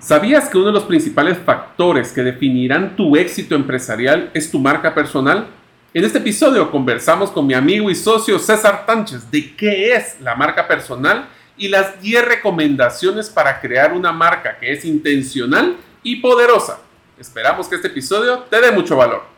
¿Sabías que uno de los principales factores que definirán tu éxito empresarial es tu marca personal? En este episodio conversamos con mi amigo y socio César Tánchez de qué es la marca personal y las 10 recomendaciones para crear una marca que es intencional y poderosa. Esperamos que este episodio te dé mucho valor.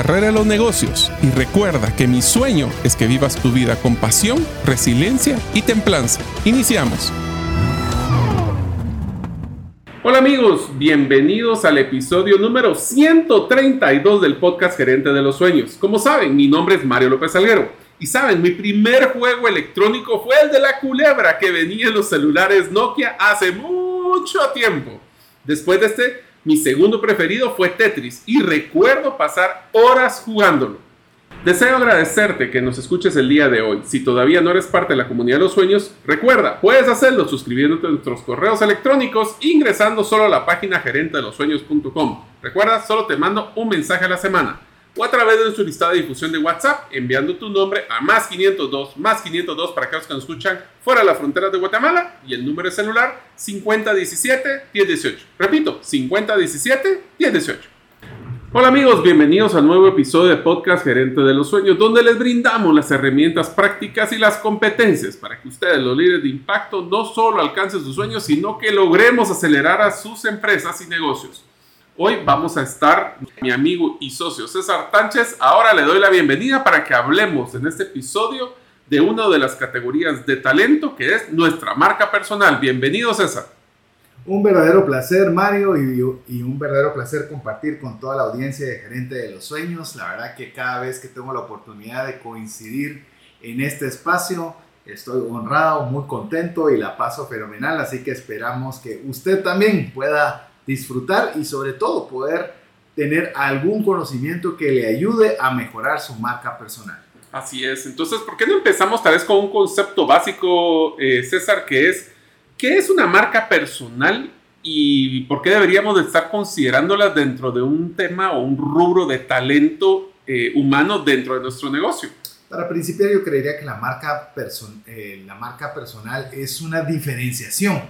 de los negocios. Y recuerda que mi sueño es que vivas tu vida con pasión, resiliencia y templanza. Iniciamos. Hola amigos, bienvenidos al episodio número 132 del podcast Gerente de los Sueños. Como saben, mi nombre es Mario López Alguero. Y saben, mi primer juego electrónico fue el de la culebra que venía en los celulares Nokia hace mucho tiempo. Después de este, mi segundo preferido fue Tetris y recuerdo pasar horas jugándolo. Deseo agradecerte que nos escuches el día de hoy. Si todavía no eres parte de la comunidad de los sueños, recuerda, puedes hacerlo suscribiéndote a nuestros correos electrónicos ingresando solo a la página gerente de los sueños.com. Recuerda, solo te mando un mensaje a la semana o a través de nuestro listado de difusión de WhatsApp enviando tu nombre a más 502, más 502 para aquellos que nos escuchan fuera de las fronteras de Guatemala y el número de celular 5017-1018. Repito, 5017-1018. Hola amigos, bienvenidos al nuevo episodio de Podcast Gerente de los Sueños, donde les brindamos las herramientas prácticas y las competencias para que ustedes, los líderes de impacto, no solo alcancen sus sueños, sino que logremos acelerar a sus empresas y negocios. Hoy vamos a estar mi amigo y socio César Tánchez. Ahora le doy la bienvenida para que hablemos en este episodio de una de las categorías de talento que es nuestra marca personal. Bienvenido César. Un verdadero placer, Mario, y, un verdadero placer compartir con toda la audiencia de Gerente de los Sueños. La verdad que cada vez que tengo la oportunidad de coincidir en este espacio, estoy honrado, muy contento y la paso fenomenal. Así que esperamos que usted también pueda disfrutar y sobre todo poder tener algún conocimiento que le ayude a mejorar su marca personal. Así es. Entonces, ¿por qué no empezamos tal vez con un concepto básico, eh, César, que es ¿Qué es una marca personal y por qué deberíamos de estar considerándola dentro de un tema o un rubro de talento eh, humano dentro de nuestro negocio? Para principiar, yo creería que la marca, eh, la marca personal es una diferenciación,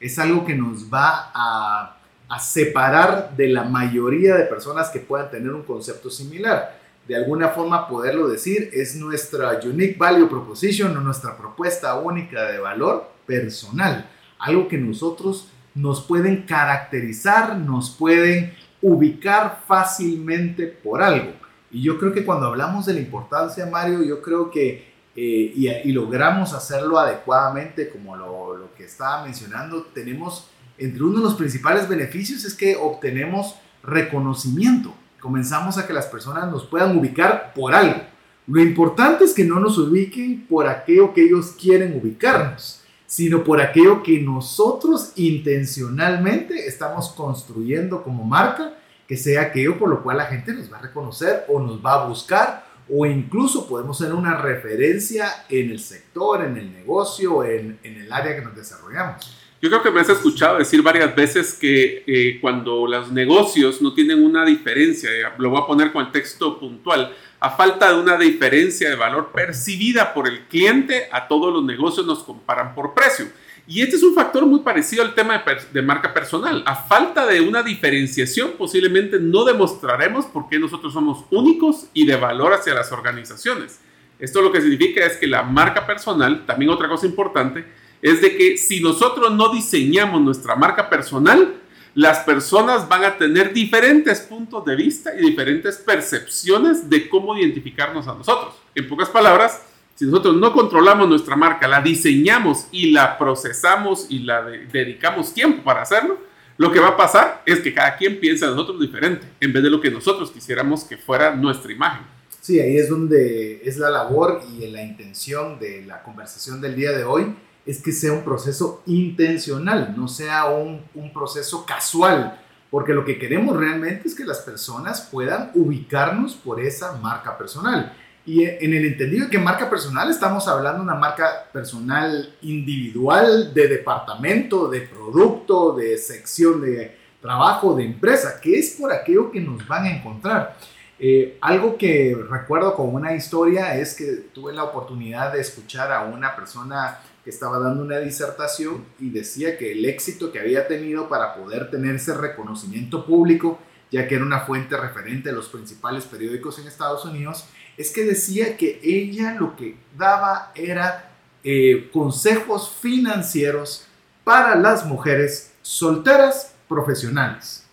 es algo que nos va a, separar de la mayoría de personas que puedan tener un concepto similar de alguna forma poderlo decir, es nuestra unique value proposition o nuestra propuesta única de valor personal algo que nosotros nos pueden caracterizar, nos pueden ubicar fácilmente por algo. Y yo creo que cuando hablamos de la importancia, Mario, yo creo que, eh, y, logramos hacerlo adecuadamente, como lo, lo que estaba mencionando, tenemos, entre uno de los principales beneficios es que obtenemos reconocimiento. Comenzamos a que las personas nos puedan ubicar por algo. Lo importante es que no nos ubiquen por aquello que ellos quieren ubicarnos sino por aquello que nosotros intencionalmente estamos construyendo como marca, que sea aquello por lo cual la gente nos va a reconocer o nos va a buscar o incluso podemos ser una referencia en el sector, en el negocio, en, en el área que nos desarrollamos. Yo creo que me has escuchado decir varias veces que eh, cuando los negocios no tienen una diferencia, lo voy a poner con el texto puntual, a falta de una diferencia de valor percibida por el cliente, a todos los negocios nos comparan por precio. Y este es un factor muy parecido al tema de, marca personal. A falta de una diferenciación, posiblemente no demostraremos por qué nosotros somos únicos y de valor hacia las organizaciones. Esto lo que significa es que la marca personal, también otra cosa importante, es de que si nosotros no diseñamos nuestra marca personal, las personas van a tener diferentes puntos de vista y diferentes percepciones de cómo identificarnos a nosotros. En pocas palabras, si nosotros no controlamos nuestra marca, la diseñamos y la procesamos y la dedicamos tiempo para hacerlo, lo que va a pasar es que cada quien piensa de nosotros diferente, en vez de lo que nosotros quisiéramos que fuera nuestra imagen. Sí, ahí es donde es la labor y la intención de la conversación del día de hoy, es que sea un proceso intencional, no sea un, un proceso casual, porque lo que queremos realmente es que las personas puedan ubicarnos por esa marca personal. Y en el entendido de que marca personal estamos hablando de una marca personal individual, de departamento, de producto, de sección de trabajo, de empresa, que es por aquello que nos van a encontrar. Eh, algo que recuerdo como una historia es que tuve la oportunidad de escuchar a una persona que estaba dando una disertación y decía que el éxito que había tenido para poder tener ese reconocimiento público, ya que era una fuente referente de los principales periódicos en Estados Unidos, es que decía que ella lo que daba era eh, consejos financieros para las mujeres solteras profesionales.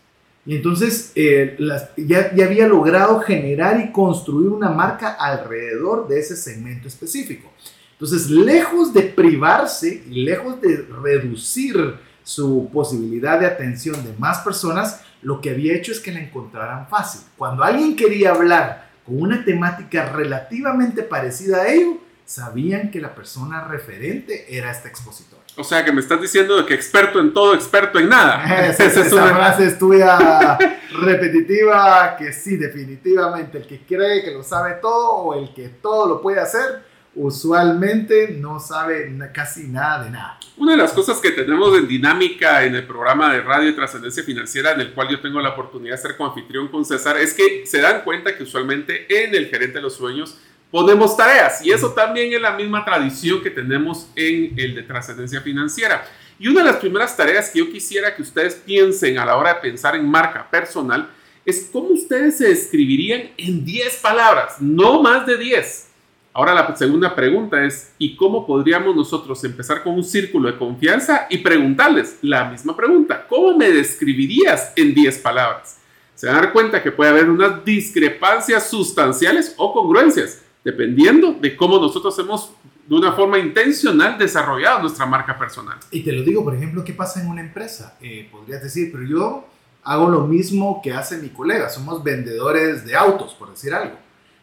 Y entonces eh, ya, ya había logrado generar y construir una marca alrededor de ese segmento específico. Entonces, lejos de privarse y lejos de reducir su posibilidad de atención de más personas, lo que había hecho es que la encontraran fácil. Cuando alguien quería hablar con una temática relativamente parecida a ello, sabían que la persona referente era este expositor. O sea, que me estás diciendo de que experto en todo, experto en nada. Esa, es una frase estudia repetitiva que sí, definitivamente, el que cree que lo sabe todo o el que todo lo puede hacer, usualmente no sabe casi nada de nada. Una de las cosas que tenemos en dinámica en el programa de radio y trascendencia financiera, en el cual yo tengo la oportunidad de ser coanfitrión con César, es que se dan cuenta que usualmente en el gerente de los sueños ponemos tareas y eso también es la misma tradición que tenemos en el de trascendencia financiera. Y una de las primeras tareas que yo quisiera que ustedes piensen a la hora de pensar en marca personal es cómo ustedes se describirían en 10 palabras, no más de 10 Ahora la segunda pregunta es, ¿y cómo podríamos nosotros empezar con un círculo de confianza y preguntarles la misma pregunta? ¿Cómo me describirías en 10 palabras? Se van a dar cuenta que puede haber unas discrepancias sustanciales o congruencias, dependiendo de cómo nosotros hemos de una forma intencional desarrollado nuestra marca personal. Y te lo digo, por ejemplo, ¿qué pasa en una empresa? Eh, podrías decir, pero yo hago lo mismo que hace mi colega, somos vendedores de autos, por decir algo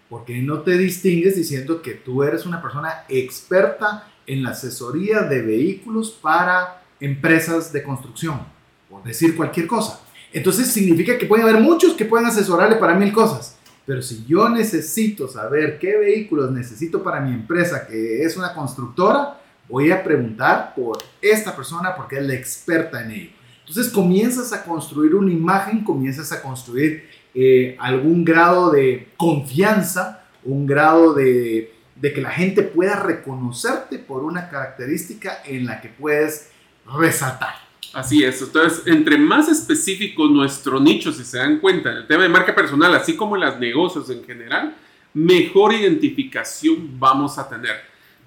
porque no te distingues diciendo que tú eres una persona experta en la asesoría de vehículos para empresas de construcción, por decir cualquier cosa. Entonces significa que puede haber muchos que pueden asesorarle para mil cosas. Pero si yo necesito saber qué vehículos necesito para mi empresa, que es una constructora, voy a preguntar por esta persona porque es la experta en ello. Entonces comienzas a construir una imagen, comienzas a construir eh, algún grado de confianza, un grado de, que la gente pueda reconocerte por una característica en la que puedes resaltar. Así es, entonces entre más específico nuestro nicho, si se dan cuenta, en el tema de marca personal, así como en los negocios en general, mejor identificación vamos a tener.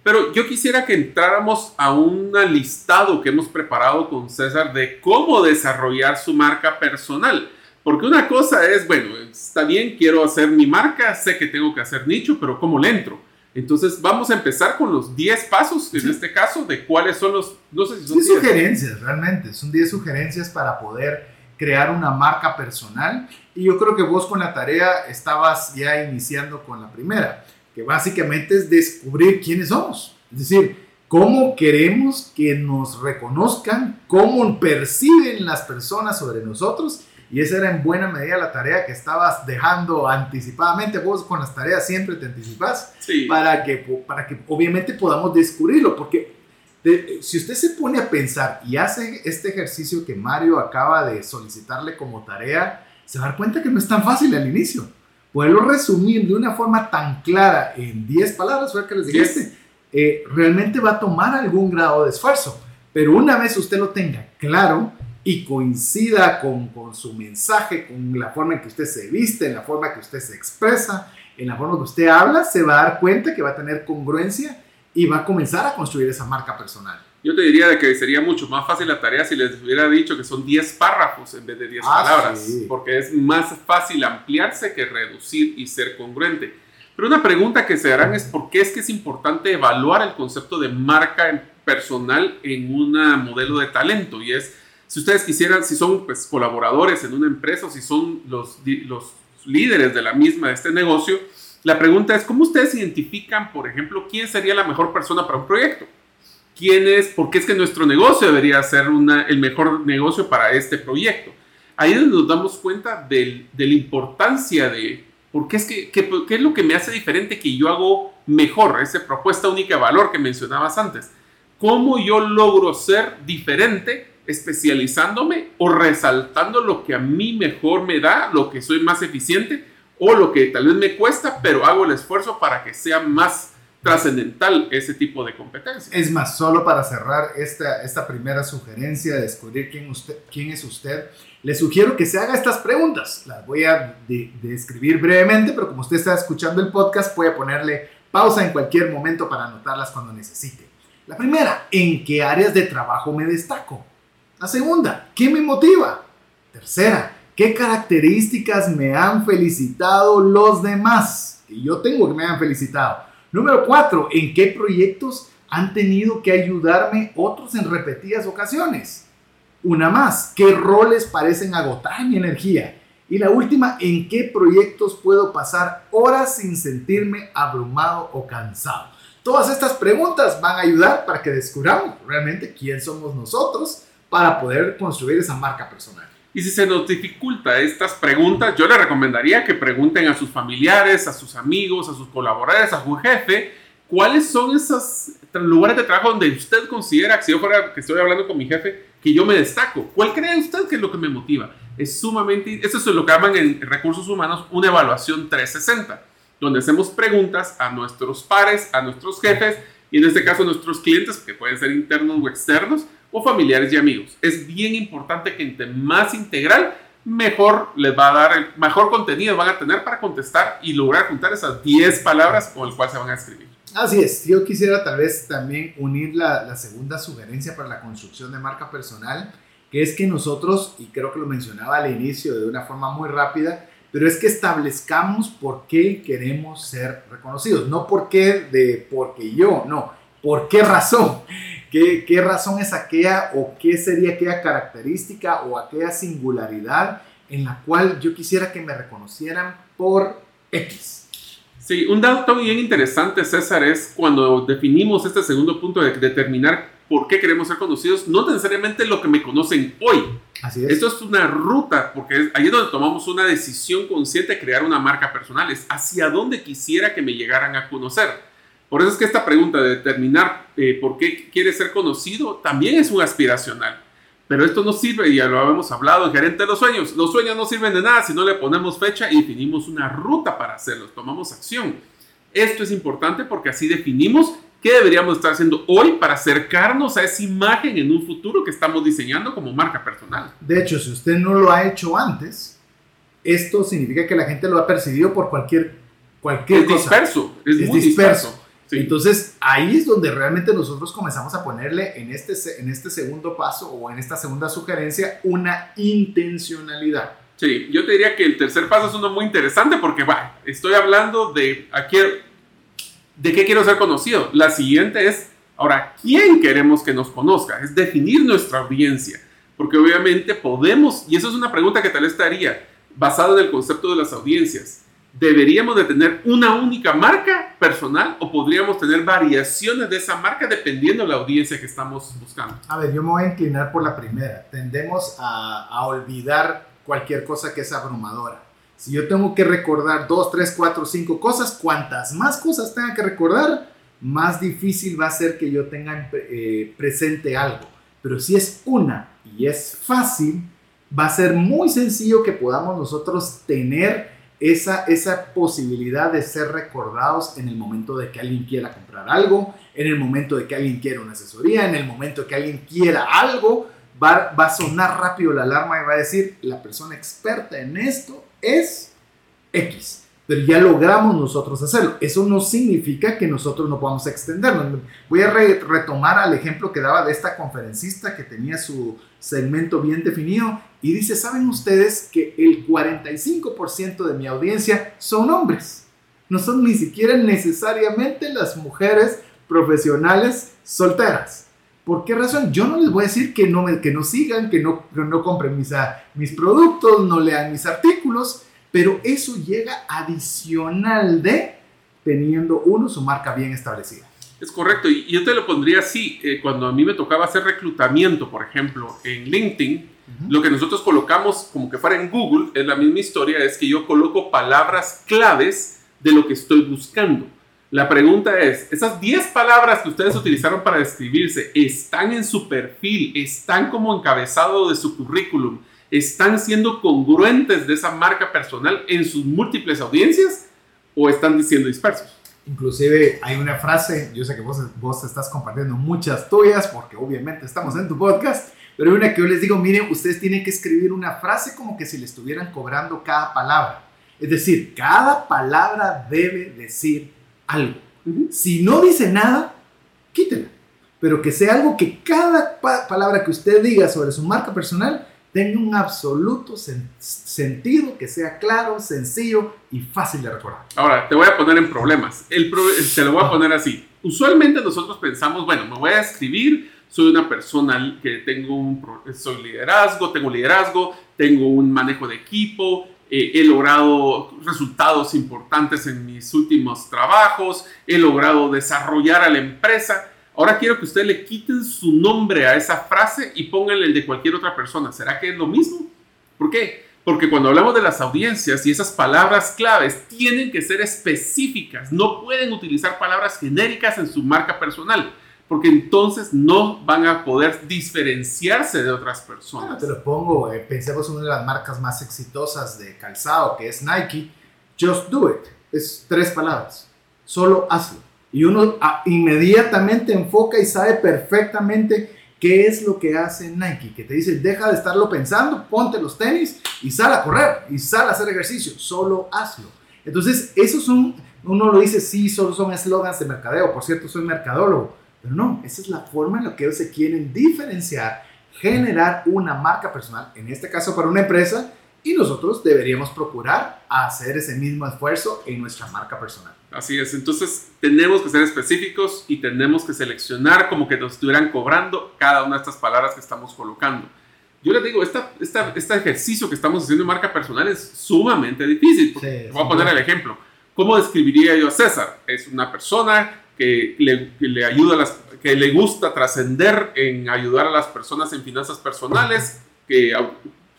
Pero yo quisiera que entráramos a un listado que hemos preparado con César de cómo desarrollar su marca personal. Porque una cosa es, bueno, está bien, quiero hacer mi marca, sé que tengo que hacer nicho, pero ¿cómo le entro? Entonces vamos a empezar con los 10 pasos, en este caso, de cuáles son los, no sé si son 10 sugerencias, realmente, son 10 sugerencias para poder crear una marca personal. Y yo creo que vos con la tarea estabas ya iniciando con la primera, que básicamente es descubrir quiénes somos. Es decir, cómo queremos que nos reconozcan, cómo perciben las personas sobre nosotros y esa era en buena medida la tarea que estabas dejando anticipadamente. Vos con las tareas siempre te anticipas para, que, para que obviamente podamos descubrirlo. Porque si usted se pone a pensar y hace este ejercicio que Mario acaba de solicitarle como tarea, se va a dar cuenta que no es tan fácil al inicio. Poderlo resumir de una forma tan clara en 10 palabras, fue que les dijiste, eh, realmente va a tomar algún grado de esfuerzo. Pero una vez usted lo tenga claro y coincida con, con su mensaje, con la forma en que usted se viste, en la forma que usted se expresa, en la forma que usted habla, se va a dar cuenta que va a tener congruencia y va a comenzar a construir esa marca personal. Yo te diría que sería mucho más fácil la tarea si les hubiera dicho que son 10 párrafos en vez de 10 Ah, palabras, sí. porque es más fácil ampliarse que reducir y ser congruente. Pero una pregunta que se harán es por qué es que es importante evaluar el concepto de marca en- personal en un modelo de talento. Y es, si ustedes quisieran, si son pues, colaboradores en una empresa o si son los, los líderes de la misma, de este negocio, la pregunta es, ¿cómo ustedes identifican, por ejemplo, quién sería la mejor persona para un proyecto? quién es, por qué es que nuestro negocio debería ser una- el mejor negocio para este proyecto. Ahí es donde nos damos cuenta del- de la importancia de por qué es, que, que- qué es lo que me hace diferente que yo hago mejor, esa propuesta única de valor que mencionabas antes. ¿Cómo yo logro ser diferente especializándome o resaltando lo que a mí mejor me da, lo que soy más eficiente o lo que tal vez me cuesta, pero hago el esfuerzo para que sea más trascendental ese tipo de competencia. Es más, solo para cerrar esta, esta primera sugerencia de descubrir quién, usted, quién es usted, le sugiero que se haga estas preguntas. Las voy a de- describir brevemente, pero como usted está escuchando el podcast, puede ponerle pausa en cualquier momento para anotarlas cuando necesite. La primera, ¿en qué áreas de trabajo me destaco? La segunda, ¿qué me motiva? Tercera, ¿qué características me han felicitado los demás? Que yo tengo que me han felicitado. Número cuatro, ¿en qué proyectos han tenido que ayudarme otros en repetidas ocasiones? Una más, ¿qué roles parecen agotar mi energía? Y la última, ¿en qué proyectos puedo pasar horas sin sentirme abrumado o cansado? Todas estas preguntas van a ayudar para que descubramos realmente quién somos nosotros para poder construir esa marca personal. Y si se nos dificulta estas preguntas, yo le recomendaría que pregunten a sus familiares, a sus amigos, a sus colaboradores, a su jefe, cuáles son esos lugares de trabajo donde usted considera que si yo fuera que estoy hablando con mi jefe, que yo me destaco. ¿Cuál cree usted que es lo que me motiva? Es sumamente, eso es lo que llaman en recursos humanos una evaluación 360, donde hacemos preguntas a nuestros pares, a nuestros jefes y en este caso a nuestros clientes, que pueden ser internos o externos, o familiares y amigos. Es bien importante que entre más integral, mejor les va a dar, el mejor contenido van a tener para contestar y lograr juntar esas 10 palabras con el cual se van a escribir. Así es, yo quisiera tal vez también unir la, la segunda sugerencia para la construcción de marca personal, que es que nosotros, y creo que lo mencionaba al inicio de una forma muy rápida, pero es que establezcamos por qué queremos ser reconocidos, no por qué de porque yo, no, por qué razón, qué, qué razón es aquella o qué sería aquella característica o aquella singularidad en la cual yo quisiera que me reconocieran por X. Sí, un dato bien interesante, César, es cuando definimos este segundo punto de determinar por qué queremos ser conocidos, no necesariamente lo que me conocen hoy. Así es. Esto es una ruta, porque es ahí es donde tomamos una decisión consciente de crear una marca personal, es hacia dónde quisiera que me llegaran a conocer. Por eso es que esta pregunta de determinar eh, por qué quiere ser conocido también es un aspiracional. Pero esto no sirve, ya lo habíamos hablado en Gerente de los Sueños. Los sueños no sirven de nada si no le ponemos fecha y definimos una ruta para hacerlos, tomamos acción. Esto es importante porque así definimos qué deberíamos estar haciendo hoy para acercarnos a esa imagen en un futuro que estamos diseñando como marca personal. De hecho, si usted no lo ha hecho antes, esto significa que la gente lo ha percibido por cualquier, cualquier Es cosa. disperso, es, Es muy disperso. disperso. Sí. Entonces, ahí es donde realmente nosotros comenzamos a ponerle en este, en este segundo paso o en esta segunda sugerencia una intencionalidad. Sí, yo te diría que el tercer paso es uno muy interesante porque, va, estoy hablando de a qué- de qué quiero ser conocido. La siguiente es, ahora, ¿quién queremos que nos conozca? Es definir nuestra audiencia. Porque obviamente podemos, y eso es una pregunta que tal vez te haría, basada en el concepto de las audiencias. ¿Deberíamos de tener una única marca personal o podríamos tener variaciones de esa marca dependiendo de la audiencia que estamos buscando? A ver, yo me voy a inclinar por la primera. Tendemos a, a olvidar cualquier cosa que es abrumadora. Si yo tengo que recordar dos, tres, cuatro, cinco cosas, cuantas más cosas tenga que recordar, más difícil va a ser que yo tenga eh, presente algo. Pero si es una y es fácil, va a ser muy sencillo que podamos nosotros tener esa, esa posibilidad de ser recordados en el momento de que alguien quiera comprar algo, en el momento de que alguien quiera una asesoría, en el momento de que alguien quiera algo, va, va a sonar rápido la alarma y va a decir, la persona experta en esto es X pero ya logramos nosotros hacerlo. Eso no significa que nosotros no podamos extendernos. Voy a retomar al ejemplo que daba de esta conferencista que tenía su segmento bien definido y dice, ¿saben ustedes que el 45% de mi audiencia son hombres? No son ni siquiera necesariamente las mujeres profesionales solteras. ¿Por qué razón? Yo no les voy a decir que no, que no sigan, que no, no compren mis, ah, mis productos, no lean mis artículos, pero eso llega adicional de teniendo uno su marca bien establecida. Es correcto, y yo te lo pondría así, eh, cuando a mí me tocaba hacer reclutamiento, por ejemplo, en LinkedIn, lo que nosotros colocamos como que fuera en Google, es la misma historia, es que yo coloco palabras claves de lo que estoy buscando. La pregunta es, ¿esas 10 palabras que ustedes utilizaron para describirse están en su perfil, están como encabezado de su currículum, están siendo congruentes de esa marca personal en sus múltiples audiencias o están diciendo dispersos. Inclusive hay una frase, yo sé que vos, vos estás compartiendo muchas tuyas porque obviamente estamos en tu podcast, pero hay una que yo les digo, miren, ustedes tienen que escribir una frase como que si le estuvieran cobrando cada palabra. Es decir, cada palabra debe decir algo. Si no dice nada, quítela. Pero que sea algo que cada palabra que usted diga sobre su marca personal tenga un absoluto sentido, que sea claro, sencillo y fácil de recordar. Ahora, te voy a poner en problemas. El te lo voy a poner así. Usualmente nosotros pensamos, bueno, me voy a escribir, soy una persona que tengo un soy liderazgo, tengo liderazgo, tengo un manejo de equipo, eh, he logrado resultados importantes en mis últimos trabajos, he logrado desarrollar a la empresa Ahora quiero que ustedes le quiten su nombre a esa frase y pónganle el de cualquier otra persona. ¿Será que es lo mismo? ¿Por qué? Porque cuando hablamos de las audiencias y esas palabras claves tienen que ser específicas. No pueden utilizar palabras genéricas en su marca personal. Porque entonces no van a poder diferenciarse de otras personas. te lo pongo, eh, pensemos en una de las marcas más exitosas de calzado, que es Nike. Just do it. Es tres palabras. Solo hazlo y uno ah, inmediatamente enfoca y sabe perfectamente qué es lo que hace Nike, que te dice, deja de estarlo pensando, ponte los tenis y sal a correr y sal a hacer ejercicio, solo hazlo. Entonces, esos son, uno lo dice, sí, solo son eslogans de mercadeo, por cierto, soy mercadólogo, pero no, esa es la forma en la que ellos se quieren diferenciar, generar una marca personal, en este caso para una empresa, y nosotros deberíamos procurar hacer ese mismo esfuerzo en nuestra marca personal. Así es, entonces tenemos que ser específicos y tenemos que seleccionar como que nos estuvieran cobrando cada una de estas palabras que estamos colocando. Yo les digo, esta, esta, este ejercicio que estamos haciendo en marca personal es sumamente difícil. voy a poner el ejemplo. ¿Cómo describiría yo a César? Es una persona que le, que le ayuda a las, que le gusta trascender en ayudar a las personas en finanzas personales, que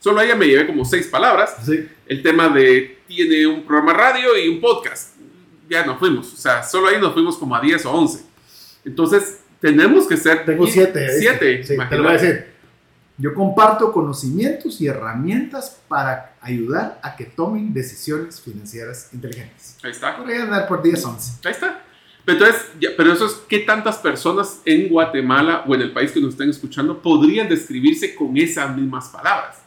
solo a ella me llevé como seis palabras. El tema de tiene un programa radio y un podcast ya nos fuimos. O sea, solo ahí nos fuimos como a 10 o 11. Entonces, tenemos que ser... Tengo 7. 7. Sí, te lo voy a decir. Yo comparto conocimientos y herramientas para ayudar a que tomen decisiones financieras inteligentes. Ahí está. Podría andar por 10, 11. Ahí está. Pero entonces, pero eso es, ¿qué tantas personas en Guatemala o en el país que nos estén escuchando podrían describirse con esas mismas palabras?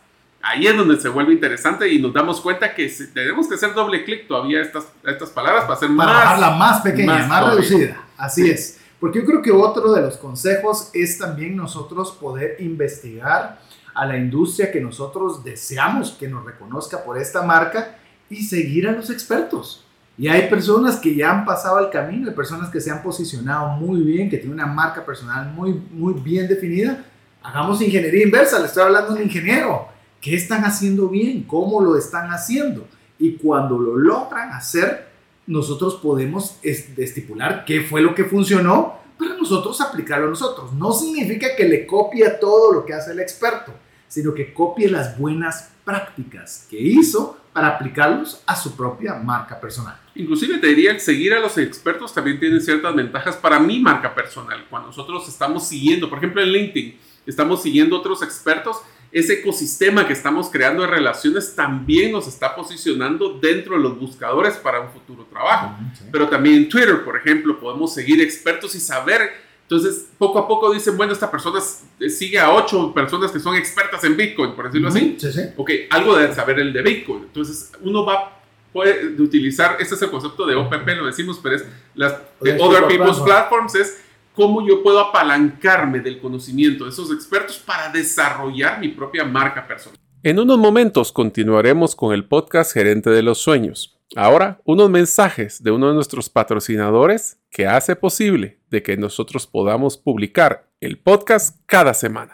Ahí es donde se vuelve interesante y nos damos cuenta que tenemos que hacer doble clic todavía estas, estas palabras para hacer para más. la más pequeña, más, reducida. Así es. Porque yo creo que otro de los consejos es también nosotros poder investigar a la industria que nosotros deseamos que nos reconozca por esta marca y seguir a los expertos. Y hay personas que ya han pasado el camino, hay personas que se han posicionado muy bien, que tienen una marca personal muy, muy bien definida. Hagamos ingeniería inversa, le estoy hablando a un ingeniero ¿Qué están haciendo bien? ¿Cómo lo están haciendo? Y cuando lo logran hacer, nosotros podemos estipular qué fue lo que funcionó para nosotros aplicarlo a nosotros. No significa que le copie todo lo que hace el experto, sino que copie las buenas prácticas que hizo para aplicarlos a su propia marca personal. Inclusive te diría que seguir a los expertos también tiene ciertas ventajas para mi marca personal. Cuando nosotros estamos siguiendo, por ejemplo en LinkedIn, estamos siguiendo otros expertos, ese ecosistema que estamos creando de relaciones también nos está posicionando dentro de los buscadores para un futuro trabajo. Pero también en Twitter, por ejemplo, podemos seguir expertos y saber. Entonces, poco a poco dicen, bueno, esta persona sigue a ocho personas que son expertas en Bitcoin, por decirlo así. Sí, sí. Ok, algo de saber el de Bitcoin. Entonces, uno va puede utilizar, este es el concepto de OPP, lo decimos, pero es las de Other People's Platforms, es cómo yo puedo apalancarme del conocimiento de esos expertos para desarrollar mi propia marca personal. En unos momentos continuaremos con el podcast Gerente de los Sueños. Ahora, unos mensajes de uno de nuestros patrocinadores que hace posible de que nosotros podamos publicar el podcast cada semana.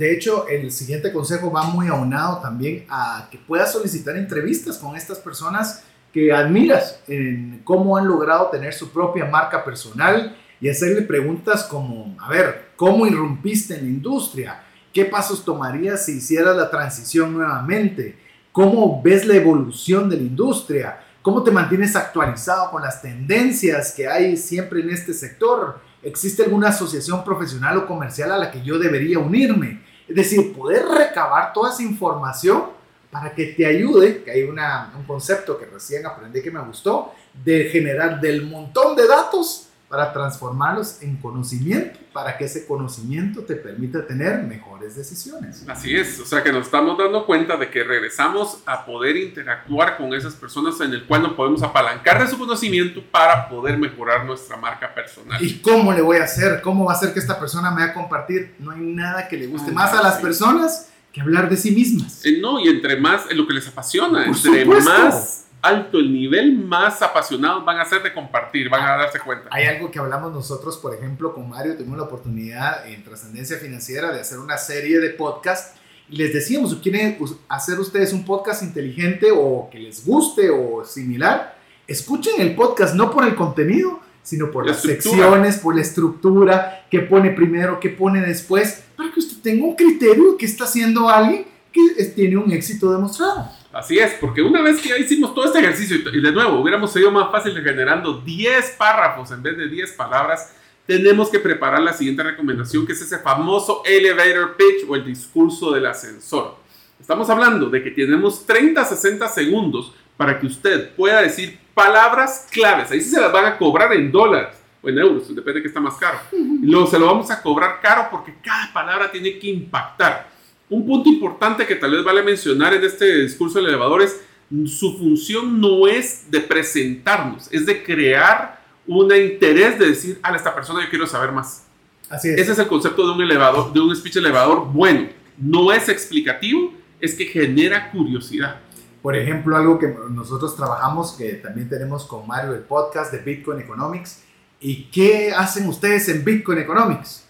De hecho, el siguiente consejo va muy aunado también a que puedas solicitar entrevistas con estas personas que admiras en cómo han logrado tener su propia marca personal y hacerle preguntas como, a ver, ¿cómo irrumpiste en la industria? ¿Qué pasos tomarías si hicieras la transición nuevamente? ¿Cómo ves la evolución de la industria? ¿Cómo te mantienes actualizado con las tendencias que hay siempre en este sector? ¿Existe alguna asociación profesional o comercial a la que yo debería unirme? Es decir, poder recabar toda esa información para que te ayude, que hay un concepto que recién aprendí que me gustó, de generar del montón de datos para transformarlos en conocimiento, para que ese conocimiento te permita tener mejores decisiones. Así es, o sea que nos estamos dando cuenta de que regresamos a poder interactuar con esas personas en el cual nos podemos apalancar de su conocimiento para poder mejorar nuestra marca personal. ¿Y cómo le voy a hacer? ¿Cómo va a hacer que esta persona me va a compartir? No hay nada que le guste más a las personas que hablar de sí mismas. Eh, no, y entre más, en lo que les apasiona, entre más alto el nivel, más apasionados van a ser de compartir, van a darse cuenta. Hay algo que hablamos nosotros, por ejemplo, con Mario, tuvimos la oportunidad en Trascendencia Financiera de hacer una serie de podcasts y les decíamos, ¿quieren hacer ustedes un podcast inteligente o que les guste o similar? Escuchen el podcast no por el contenido, sino por las secciones, por la estructura, qué pone primero, qué pone después, para que usted tenga un criterio que está haciendo alguien que tiene un éxito demostrado. Así es, porque una vez que ya hicimos todo este ejercicio y de nuevo hubiéramos sido más fácil generando 10 párrafos en vez de 10 palabras, tenemos que preparar la siguiente recomendación, que es ese famoso elevator pitch o el discurso del ascensor. Estamos hablando de que tenemos 30 60 segundos para que usted pueda decir palabras claves. Ahí sí se las van a cobrar en dólares o en euros, depende de qué está más caro. Y luego se lo vamos a cobrar caro porque cada palabra tiene que impactar. Un punto importante que tal vez vale mencionar en este discurso del elevador es su función no es de presentarnos, es de crear un interés de decir, a esta persona yo quiero saber más. Así es. Ese es el concepto de un elevador, de un speech elevador bueno. No es explicativo, es que genera curiosidad. Por ejemplo, algo que nosotros trabajamos, que también tenemos con Mario el podcast de Bitcoin Economics. ¿Y qué hacen ustedes en Bitcoin Economics?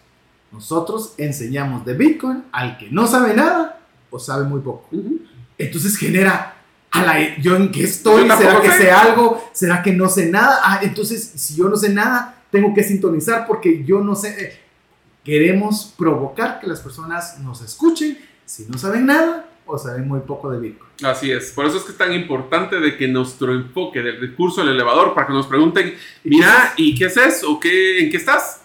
Nosotros enseñamos de Bitcoin al que no sabe nada o sabe muy poco. Entonces genera, a la, ¿yo en qué estoy? ¿Será que sé. algo? ¿Será que no sé nada? Ah, entonces si yo no sé nada, tengo que sintonizar porque yo no sé. Eh, queremos provocar que las personas nos escuchen si no saben nada o saben muy poco de Bitcoin. Así es, por eso es que es tan importante de que nuestro enfoque del recurso del elevador, para que nos pregunten, mira, ¿y qué es eso? ¿O qué, ¿En qué estás?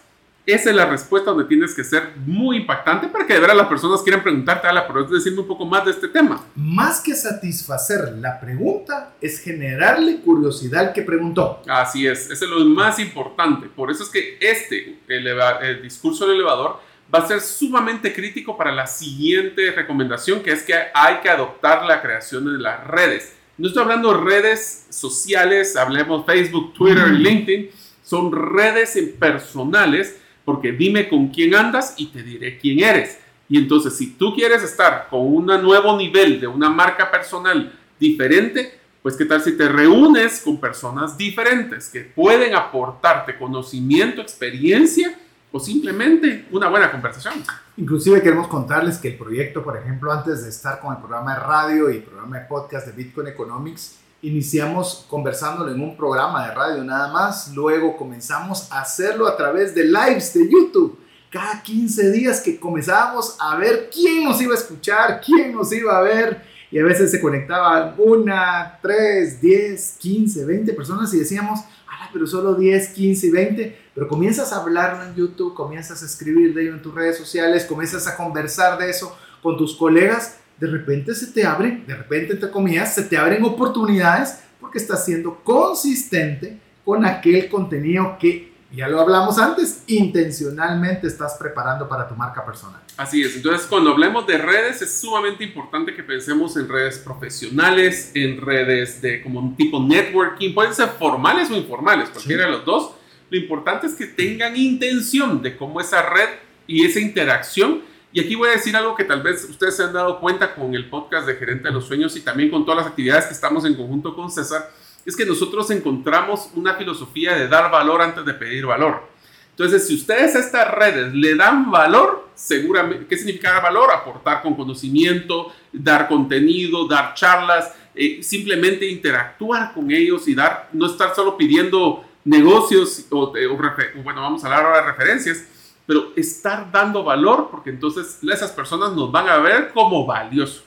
Esa es la respuesta donde tienes que ser muy impactante para que de verdad las personas quieran preguntarte, ala, pero es decirme un poco más de este tema. Más que satisfacer la pregunta, es generarle curiosidad al que preguntó. Así es, ese es lo más importante. Por eso es que este el discurso del elevador va a ser sumamente crítico para la siguiente recomendación, que es que hay que adoptar la creación de las redes. No estoy hablando de redes sociales, hablemos Facebook, Twitter, LinkedIn, son redes personales porque dime con quién andas y te diré quién eres. Y entonces, si tú quieres estar con un nuevo nivel de una marca personal diferente, pues qué tal si te reúnes con personas diferentes que pueden aportarte conocimiento, experiencia o simplemente una buena conversación. Inclusive queremos contarles que el proyecto, por ejemplo, antes de estar con el programa de radio y programa de podcast de Bitcoin Economics, iniciamos conversándolo en un programa de radio nada más, luego comenzamos a hacerlo a través de lives de YouTube. Cada 15 días que comenzábamos a ver quién nos iba a escuchar, quién nos iba a ver, y a veces se conectaban una, tres, diez, quince, veinte personas y decíamos, ah, pero solo 10, 15 y 20, pero comienzas a hablarlo en YouTube, comienzas a escribir de ello en tus redes sociales, comienzas a conversar de eso con tus colegas, de repente se te abren, de repente entre comillas, se te abren oportunidades porque estás siendo consistente con aquel contenido que, ya lo hablamos antes, intencionalmente estás preparando para tu marca personal. Así es, entonces cuando hablemos de redes es sumamente importante que pensemos en redes profesionales, en redes de como un tipo networking, pueden ser formales o informales, cualquiera de los dos. Lo importante es que tengan intención de cómo esa red y esa interacción y aquí voy a decir algo que tal vez ustedes se han dado cuenta con el podcast de Gerente de los Sueños y también con todas las actividades que estamos en conjunto con César, es que nosotros encontramos una filosofía de dar valor antes de pedir valor. Entonces, si ustedes a estas redes le dan valor, seguramente, ¿qué significa dar valor? Aportar con conocimiento, dar contenido, dar charlas, eh, simplemente interactuar con ellos y dar, no estar solo pidiendo negocios o, o bueno, vamos a hablar ahora de referencias, pero estar dando valor porque entonces esas personas nos van a ver como valioso.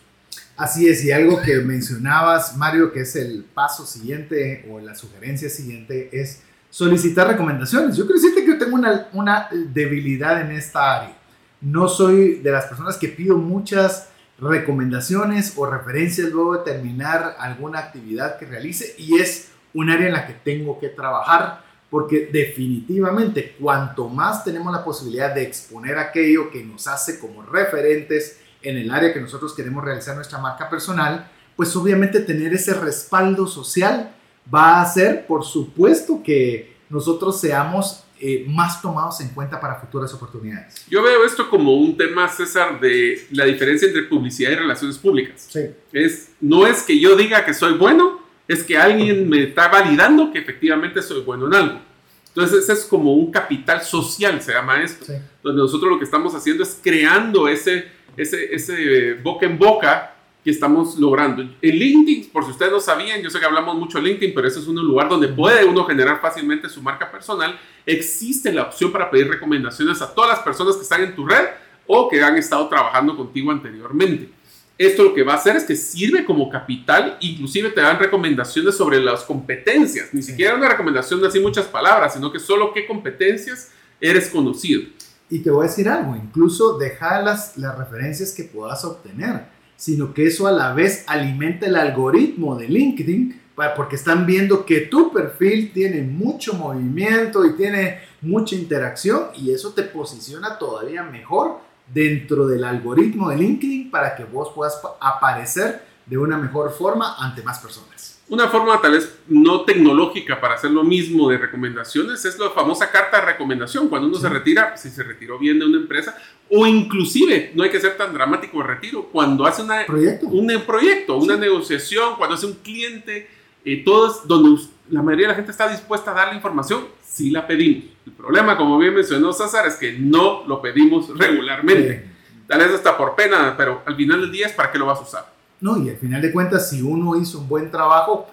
Así es, y algo que mencionabas, Mario, que es el paso siguiente o la sugerencia siguiente, es solicitar recomendaciones. Yo quiero decirte que yo tengo una, una debilidad en esta área. No soy de las personas que pido muchas recomendaciones o referencias luego de terminar alguna actividad que realice y es un área en la que tengo que trabajar porque definitivamente cuanto más tenemos la posibilidad de exponer aquello que nos hace como referentes en el área que nosotros queremos realizar nuestra marca personal, pues obviamente tener ese respaldo social va a hacer, por supuesto, que nosotros seamos eh, más tomados en cuenta para futuras oportunidades. Yo veo esto como un tema, César, de la diferencia entre publicidad y relaciones públicas. Sí. Es, no es que yo diga que soy bueno, es que alguien me está validando que efectivamente soy bueno en algo. Entonces, ese es como un capital social, se llama esto, donde nosotros lo que estamos haciendo es creando ese, ese, ese boca en boca que estamos logrando. En LinkedIn, por si ustedes no sabían, yo sé que hablamos mucho de LinkedIn, pero ese es un lugar donde puede uno generar fácilmente su marca personal. Existe la opción para pedir recomendaciones a todas las personas que están en tu red o que han estado trabajando contigo anteriormente. Esto lo que va a hacer es que sirve como capital, inclusive te dan recomendaciones sobre las competencias, ni siquiera una recomendación de así muchas palabras, sino que solo qué competencias eres conocido. Y te voy a decir algo, incluso deja las, las referencias que puedas obtener, sino que eso a la vez alimenta el algoritmo de LinkedIn, porque están viendo que tu perfil tiene mucho movimiento y tiene mucha interacción y eso te posiciona todavía mejor dentro del algoritmo de LinkedIn para que vos puedas aparecer de una mejor forma ante más personas. Una forma tal vez no tecnológica para hacer lo mismo de recomendaciones es la famosa carta de recomendación. Cuando uno se retira, si se retiró bien de una empresa, o inclusive, no hay que ser tan dramático el retiro, cuando hace una, ¿Proyecto? un proyecto, una negociación, cuando hace un cliente, eh, todos donde la mayoría de la gente está dispuesta a dar la información, sí la pedimos. El problema, como bien mencionó César, es que no lo pedimos regularmente. Tal vez hasta por pena, pero al final del día es para qué lo vas a usar. No, y al final de cuentas, si uno hizo un buen trabajo,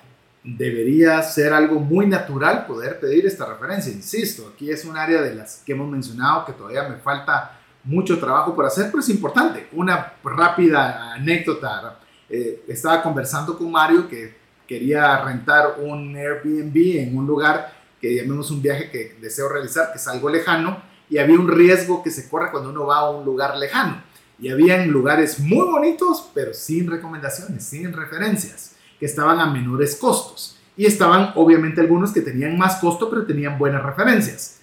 debería ser algo muy natural poder pedir esta referencia. Insisto, aquí es un área de las que hemos mencionado que todavía me falta mucho trabajo por hacer, pero es importante. Una rápida anécdota. Eh, estaba conversando con Mario que quería rentar un Airbnb en un lugar que llamemos un viaje que deseo realizar, que es algo lejano, y había un riesgo que se corre cuando uno va a un lugar lejano. Y habían lugares muy bonitos, pero sin recomendaciones, sin referencias, que estaban a menores costos. Y estaban obviamente algunos que tenían más costo, pero tenían buenas referencias.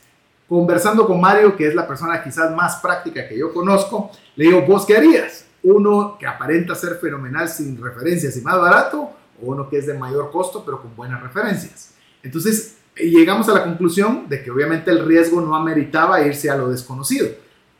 Conversando con Mario, que es la persona quizás más práctica que yo conozco, le digo, ¿vos qué harías? Uno que aparenta ser fenomenal sin referencias y más barato, o uno que es de mayor costo, pero con buenas referencias. Entonces, llegamos a la conclusión de que obviamente el riesgo no ameritaba irse a lo desconocido.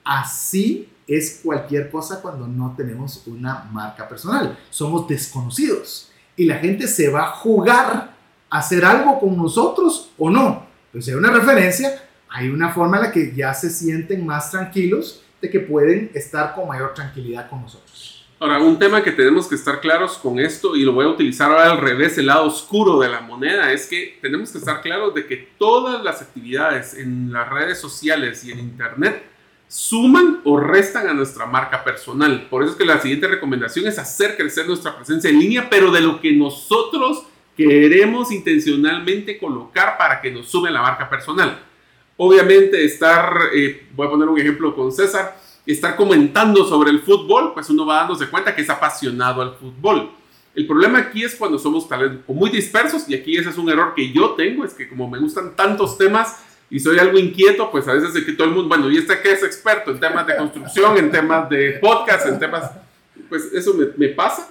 Así es cualquier cosa cuando no tenemos una marca personal. Somos desconocidos y la gente se va a jugar a hacer algo con nosotros o no. Pues si hay una referencia, hay una forma en la que ya se sienten más tranquilos de que pueden estar con mayor tranquilidad con nosotros. Ahora, un tema que tenemos que estar claros con esto, y lo voy a utilizar ahora al revés, el lado oscuro de la moneda, es que tenemos que estar claros de que todas las actividades en las redes sociales y en Internet suman o restan a nuestra marca personal. Por eso es que la siguiente recomendación es hacer crecer nuestra presencia en línea, pero de lo que nosotros queremos intencionalmente colocar para que nos sume la marca personal. Obviamente estar, eh, voy a poner un ejemplo con César, estar comentando sobre el fútbol, pues uno va dándose cuenta que es apasionado al fútbol. El problema aquí es cuando somos tal vez muy dispersos y aquí ese es un error que yo tengo, es que como me gustan tantos temas y soy algo inquieto, pues a veces de que todo el mundo, bueno, ¿y este que es experto en temas de construcción, en temas de podcast, en temas, pues eso me, pasa.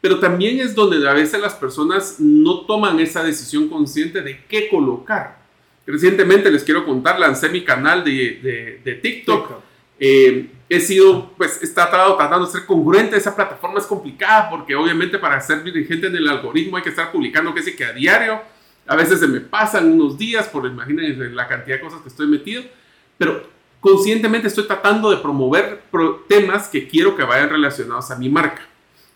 Pero también es donde a veces las personas no toman esa decisión consciente de qué colocar. Recientemente les quiero contar, lancé mi canal de, de, TikTok. Eh, he sido, pues, he tratado tratando de ser congruente. Esa plataforma es complicada porque obviamente para ser dirigente en el algoritmo hay que estar publicando casi que a diario. A veces se me pasan unos días por, imagínense, la cantidad de cosas que estoy metido. Pero conscientemente estoy tratando de promover temas que quiero que vayan relacionados a mi marca.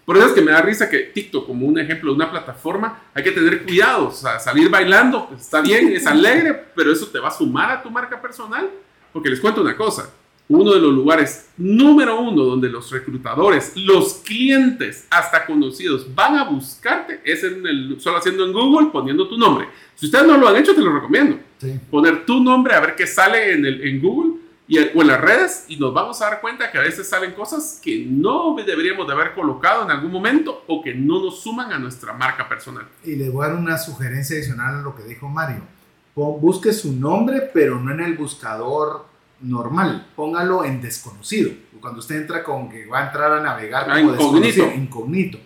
Por eso es que me da risa que TikTok, como un ejemplo de una plataforma, hay que tener cuidado. O sea, salir bailando, pues, está bien, es alegre, pero eso te va a sumar a tu marca personal. Porque les cuento una cosa, uno de los lugares número uno donde los reclutadores, los clientes, hasta conocidos, van a buscarte es en el, solo haciendo en Google, poniendo tu nombre. Si ustedes no lo han hecho, te lo recomiendo. Poner tu nombre a ver qué sale en, el, en Google y, o en las redes y nos vamos a dar cuenta que a veces salen cosas que no deberíamos de haber colocado en algún momento o que no nos suman a nuestra marca personal. Y le voy a dar una sugerencia adicional a lo que dijo Mario. Busque su nombre, pero no en el buscador normal. Póngalo en desconocido. Cuando usted entra con que va a entrar a navegar ah, como incógnito. incógnito.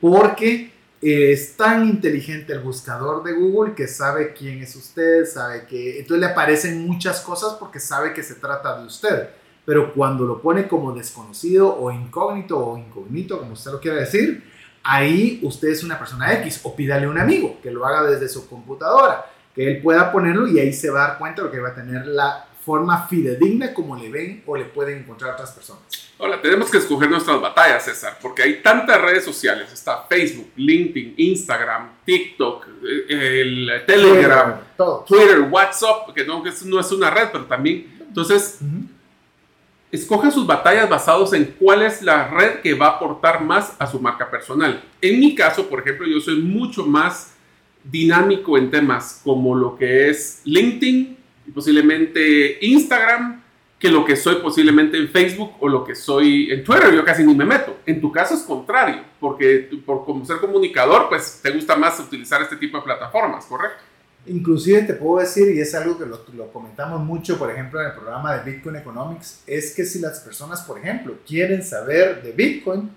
Porque es tan inteligente el buscador de Google que sabe quién es usted, sabe que... Entonces le aparecen muchas cosas porque sabe que se trata de usted. Pero cuando lo pone como desconocido o incógnito o incógnito, como usted lo quiera decir, ahí usted es una persona X o pídale a un amigo que lo haga desde su computadora, que él pueda ponerlo y ahí se va a dar cuenta de que va a tener la forma fidedigna como le ven o le pueden encontrar otras personas. Hola, tenemos que escoger nuestras batallas, César, porque hay tantas redes sociales. Está Facebook, LinkedIn, Instagram, TikTok, eh, el Telegram, Twitter, WhatsApp, que no, no es una red, pero también. Entonces, escoja sus batallas basados en cuál es la red que va a aportar más a su marca personal. En mi caso, por ejemplo, yo soy mucho más dinámico en temas como lo que es LinkedIn, y posiblemente Instagram, que lo que soy posiblemente en Facebook o lo que soy en Twitter. Yo casi ni me meto. En tu caso es contrario, porque por como ser comunicador, pues te gusta más utilizar este tipo de plataformas, ¿correcto? Inclusive te puedo decir, y es algo que lo, lo, comentamos mucho, por ejemplo, en el programa de Bitcoin Economics, es que si las personas, por ejemplo, quieren saber de Bitcoin,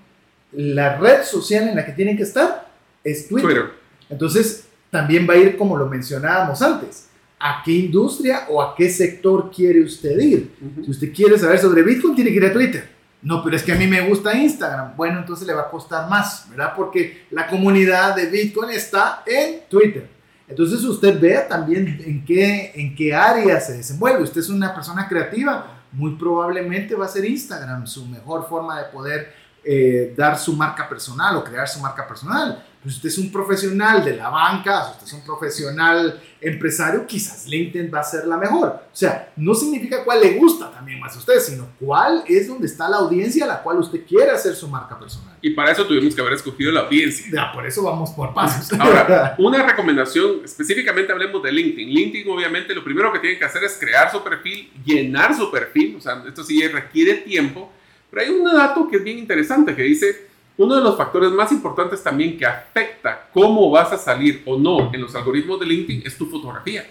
la red social en la que tienen que estar es Twitter. Twitter. Entonces, también va a ir como lo mencionábamos antes a qué industria o a qué sector quiere usted ir. Si usted quiere saber sobre Bitcoin, tiene que ir a Twitter. No, pero es que a mí me gusta Instagram. Bueno, entonces le va a costar más, ¿verdad? Porque la comunidad de Bitcoin está en Twitter. Entonces usted vea también en qué, en qué área se desenvuelve. Usted es una persona creativa, muy probablemente va a ser Instagram su mejor forma de poder eh, dar su marca personal o crear su marca personal. Pues usted es un profesional de la banca, si usted es un profesional empresario, quizás LinkedIn va a ser la mejor. O sea, no significa cuál le gusta también más a usted, sino cuál es donde está la audiencia a la cual usted quiere hacer su marca personal. Y para eso tuvimos que haber escogido la audiencia. Ya, por eso vamos por pasos. Ahora, una recomendación, específicamente hablemos de LinkedIn. LinkedIn, obviamente, lo primero que tiene que hacer es crear su perfil, llenar su perfil. O sea, esto sí requiere tiempo. Pero hay un dato que es bien interesante que dice uno de los factores más importantes también que afecta cómo vas a salir o no en los algoritmos de LinkedIn es tu fotografía.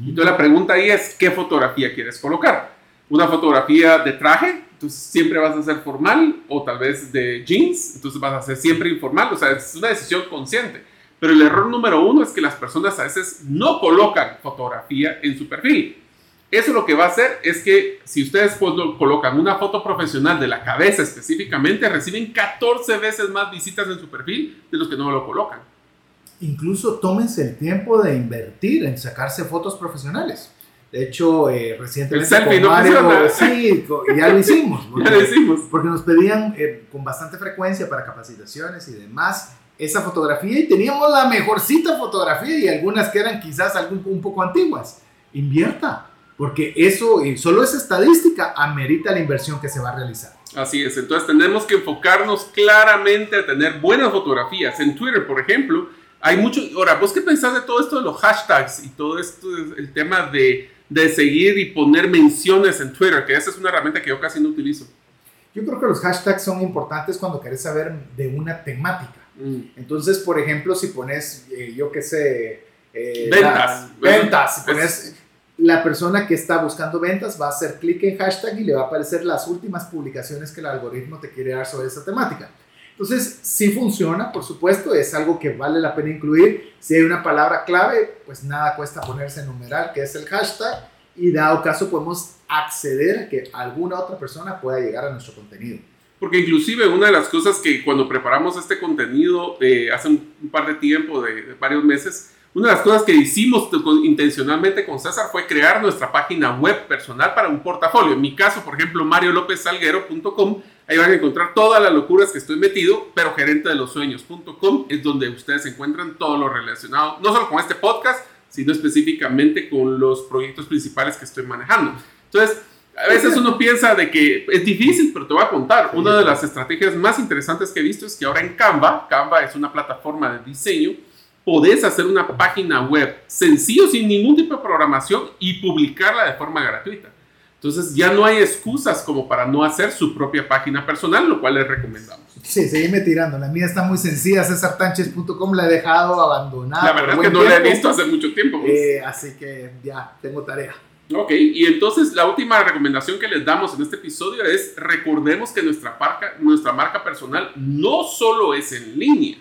Entonces la pregunta ahí es, ¿qué fotografía quieres colocar? ¿Una fotografía de traje? Entonces siempre vas a ser formal o tal vez de jeans, entonces vas a ser siempre informal, o sea, es una decisión consciente. Pero el error número uno es que las personas a veces no colocan fotografía en su perfil. Eso lo que va a hacer es que si ustedes colocan una foto profesional de la cabeza específicamente, reciben 14 veces más visitas en su perfil de los que no lo colocan. Incluso tómense el tiempo de invertir en sacarse fotos profesionales. De hecho, eh, recientemente El selfie con no Mario, funciona. sí, ya lo hicimos. Ya lo hicimos. porque nos pedían eh, con bastante frecuencia para capacitaciones y demás esa fotografía y teníamos la mejorcita fotografía y algunas que eran quizás algún, un poco antiguas. Invierta, porque eso, solo esa estadística amerita la inversión que se va a realizar. Así es, entonces tenemos que enfocarnos claramente a tener buenas fotografías. En Twitter, por ejemplo, hay mucho... Ahora, ¿vos qué pensás de todo esto de los hashtags y todo esto, el tema de, de seguir y poner menciones en Twitter? Que esa es una herramienta que yo casi no utilizo. Yo creo que los hashtags son importantes cuando querés saber de una temática. Mm. Entonces, por ejemplo, si pones, eh, yo qué sé, eh, Ventas. la- ventas, si Es- pones la persona que está buscando ventas va a hacer clic en hashtag y le va a aparecer las últimas publicaciones que el algoritmo te quiere dar sobre esa temática. Entonces, sí funciona, por supuesto, es algo que vale la pena incluir. Si hay una palabra clave, pues nada cuesta ponerse en numeral, que es el hashtag, y dado caso podemos acceder a que alguna otra persona pueda llegar a nuestro contenido. Porque inclusive una de las cosas que cuando preparamos este contenido eh, hace un, par de tiempo, de varios meses, una de las cosas que hicimos con- intencionalmente con César fue crear nuestra página web personal para un portafolio. En mi caso, por ejemplo, mariolopezsalguero.com, ahí van a encontrar todas las locuras que estoy metido, pero gerente de los sueños.com es donde ustedes encuentran todo lo relacionado, no solo con este podcast, sino específicamente con los proyectos principales que estoy manejando. Entonces, a veces uno piensa de que es difícil, pero te voy a contar. Una de las estrategias más interesantes que he visto es que ahora en Canva, Canva es una plataforma de diseño, podés hacer una página web sencillo, sin ningún tipo de programación y publicarla de forma gratuita. Entonces ya no hay excusas como para no hacer su propia página personal, lo cual les recomendamos. Sí, seguime tirando. La mía está muy sencilla, cesartanches.com la he dejado abandonada. La verdad es que no la he tiempo. visto hace mucho tiempo. pues. Eh, así que ya, tengo tarea. Ok, y entonces la última recomendación que les damos en este episodio es recordemos que nuestra marca, nuestra marca personal no solo es en línea.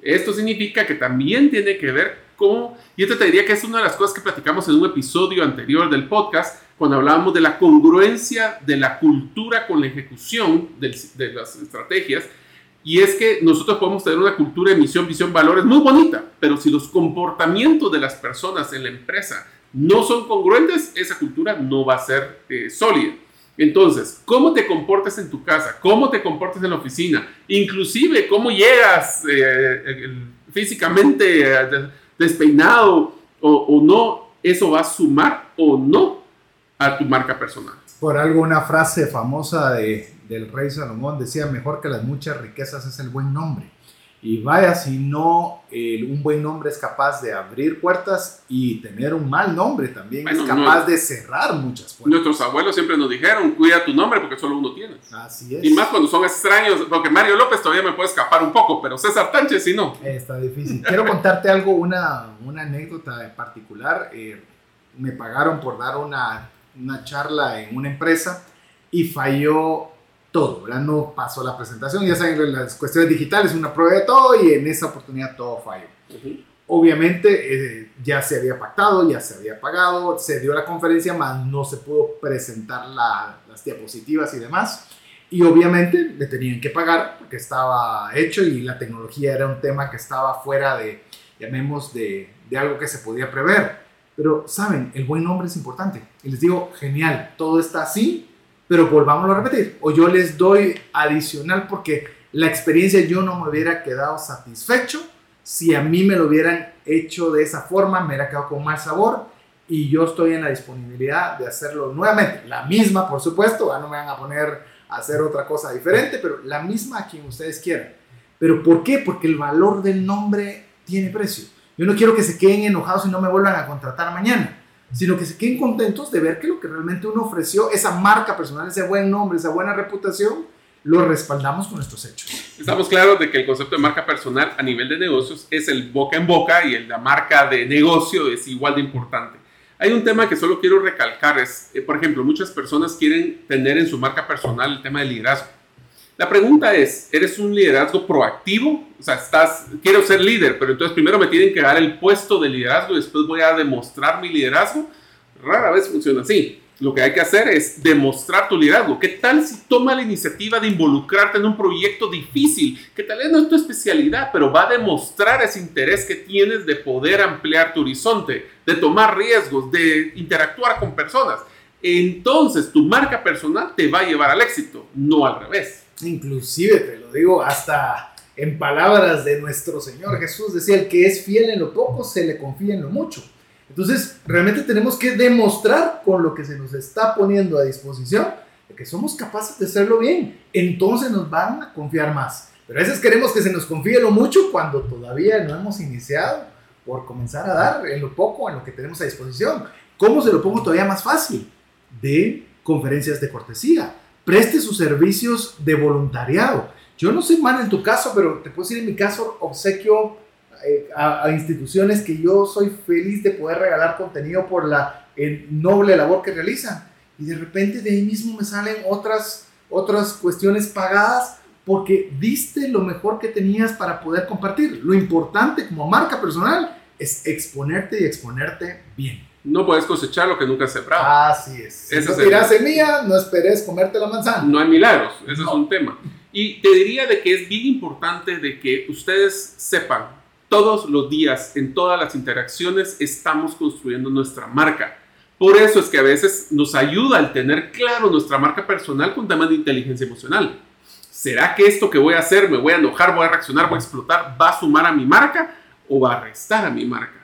Esto significa que también tiene que ver con, y esto te diría que es una de las cosas que platicamos en un episodio anterior del podcast, cuando hablábamos de la congruencia de la cultura con la ejecución de las estrategias. Y es que nosotros podemos tener una cultura de misión, visión, valores muy bonita, pero si los comportamientos de las personas en la empresa no son congruentes, esa cultura no va a ser eh, sólida. Entonces, ¿cómo te comportas en tu casa? ¿Cómo te comportas en la oficina? Inclusive, ¿cómo llegas eh, el- físicamente eh, de- despeinado o, o no? Eso va a sumar o no a tu marca personal. Por algo una frase famosa de, del rey Salomón decía, mejor que las muchas riquezas es el buen nombre. Y vaya, si no, el- un buen nombre es capaz de abrir puertas y tener un mal nombre también Bueno, es capaz no. de cerrar muchas puertas. Nuestros abuelos siempre nos dijeron, cuida tu nombre porque solo uno tienes. Así es. Y más cuando son extraños, porque Mario López todavía me puede escapar un poco, pero César Tánchez sí no. Eh, Está difícil. Quiero contarte algo, una, una anécdota en particular. Eh, me pagaron por dar una, una charla en una empresa y falló todo, ¿verdad? No pasó la presentación. Ya saben, las cuestiones digitales, una prueba de todo y en esa oportunidad todo falló. Obviamente eh, ya se había pactado, ya se había pagado, se dio la conferencia, más no se pudo presentar la- las diapositivas y demás. Y obviamente le tenían que pagar porque estaba hecho y la tecnología era un tema que estaba fuera de, llamemos, de, de algo que se podía prever. Pero, ¿saben? El buen nombre es importante. Y les digo, genial, todo está así, pero volvámoslo a repetir. O yo les doy adicional porque la experiencia yo no me hubiera quedado satisfecho si a mí me lo hubieran hecho de esa forma, me hubiera quedado con mal sabor y yo estoy en la disponibilidad de hacerlo nuevamente. La misma, por supuesto, ya no me van a poner a hacer otra cosa diferente, pero la misma a quien ustedes quieran. ¿Pero por qué? Porque el valor del nombre tiene precio. Yo no quiero que se queden enojados y no me vuelvan a contratar mañana, sino que se queden contentos de ver que lo que realmente uno ofreció, esa marca personal, ese buen nombre, esa buena reputación, lo respaldamos con nuestros hechos. Estamos claros de que el concepto de marca personal a nivel de negocios es el boca en boca y la marca de negocio es igual de importante. Hay un tema que solo quiero recalcar, es, eh, por ejemplo, muchas personas quieren tener en su marca personal el tema del liderazgo. La pregunta es, ¿eres un liderazgo proactivo? O sea, estás, quiero ser líder, pero entonces primero me tienen que dar el puesto de liderazgo y después voy a demostrar mi liderazgo. Rara vez funciona así. lo que hay que hacer es demostrar tu liderazgo. ¿Qué tal si toma la iniciativa de involucrarte en un proyecto difícil, que tal vez no es tu especialidad, pero va a demostrar ese interés que tienes de poder ampliar tu horizonte, de tomar riesgos, de interactuar con personas? Entonces tu marca personal te va a llevar al éxito, no al revés. Inclusive, te lo digo, hasta en palabras de nuestro Señor Jesús, decía, el que es fiel en lo poco, se le confía en lo mucho. Entonces, realmente tenemos que demostrar con lo que se nos está poniendo a disposición que somos capaces de hacerlo bien. Entonces nos van a confiar más. Pero a veces queremos que se nos confíe lo mucho cuando todavía no hemos iniciado por comenzar a dar en lo poco, en lo que tenemos a disposición. ¿Cómo se lo pongo todavía más fácil? De conferencias de cortesía. Preste sus servicios de voluntariado. Yo no sé, mal en tu caso, pero te puedo decir en mi caso, obsequio eh, a, instituciones que yo soy feliz de poder regalar contenido por la noble labor que realizan. Y de repente de ahí mismo me salen otras, otras cuestiones pagadas porque diste lo mejor que tenías para poder compartir. Lo importante como marca personal es exponerte y exponerte bien. No puedes cosechar lo que nunca has sembrado. Así es. Si no tiras semilla, no esperes comerte la manzana. No hay milagros, ese es un tema. Y te diría de que es bien importante de que ustedes sepan todos los días, en todas las interacciones, estamos construyendo nuestra marca. Por eso es que a veces nos ayuda el tener claro nuestra marca personal con temas de inteligencia emocional. ¿Será que esto que voy a hacer, me voy a enojar, voy a reaccionar, voy a explotar, va a sumar a mi marca o va a restar a mi marca?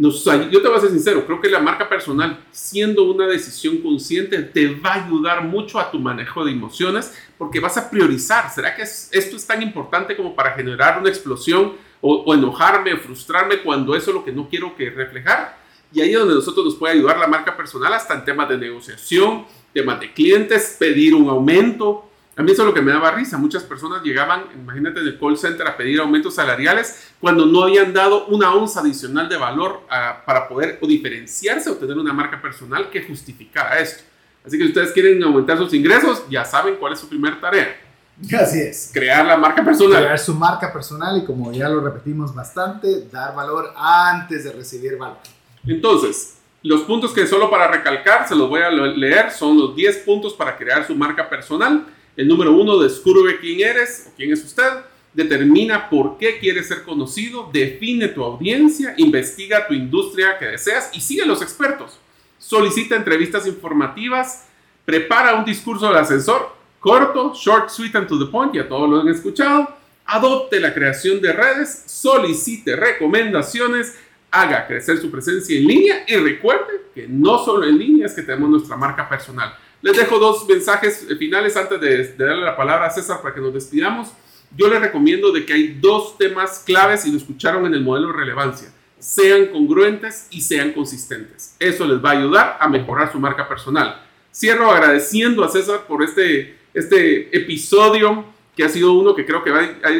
Yo te voy a ser sincero, creo que la marca personal, siendo una decisión consciente, te va a ayudar mucho a tu manejo de emociones porque vas a priorizar. ¿Será que esto es tan importante como para generar una explosión o, enojarme, frustrarme cuando eso es lo que no quiero que reflejar. Y ahí es donde nosotros nos puede ayudar la marca personal hasta en temas de negociación, temas de clientes, pedir un aumento. A mí eso es lo que me daba risa. Muchas personas llegaban, imagínate, en el call center a pedir aumentos salariales cuando no habían dado una onza adicional de valor ah, para poder o diferenciarse o tener una marca personal que justificara esto. Así que si ustedes quieren aumentar sus ingresos, ya saben cuál es su primera tarea Así es. Crear la marca personal. Crear su marca personal y como ya lo repetimos bastante, dar valor antes de recibir valor. Entonces, los puntos que solo para recalcar, se los voy a leer, son los 10 puntos para crear su marca personal. El número uno, descubre quién eres o quién es usted. Determina por qué quieres ser conocido. Define tu audiencia. Investiga tu industria que deseas y sigue a los expertos. Solicita entrevistas informativas. Prepara un discurso del ascensor corto, short, sweet and to the point, ya todos lo han escuchado. Adopte la creación de redes, solicite recomendaciones, haga crecer su presencia en línea y recuerde que no solo en línea es que tenemos nuestra marca personal. Les dejo dos mensajes finales antes de, darle la palabra a César para que nos despidamos. Yo les recomiendo de que hay dos temas claves y lo escucharon en el modelo de relevancia. Sean congruentes y sean consistentes. Eso les va a ayudar a mejorar su marca personal. Cierro agradeciendo a César por este este episodio que ha sido uno que creo que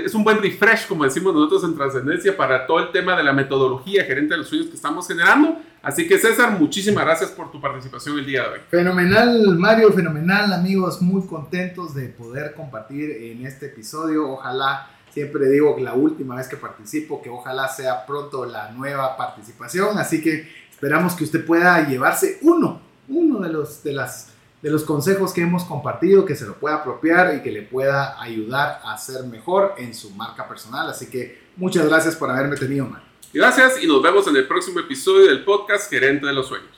es un buen refresh, como decimos nosotros en Trascendencia, para todo el tema de la metodología gerente de los sueños que estamos generando. Así que César, muchísimas gracias por tu participación el día de hoy. Fenomenal, Mario, fenomenal, amigos, muy contentos de poder compartir en este episodio. Ojalá, siempre digo que la última vez que participo, que ojalá sea pronto la nueva participación. Así que esperamos que usted pueda llevarse uno, uno de, los, de las de los consejos que hemos compartido, que se lo pueda apropiar y que le pueda ayudar a ser mejor en su marca personal. Así que muchas gracias por haberme tenido, man. Gracias y nos vemos en el próximo episodio del podcast Gerente de los Sueños.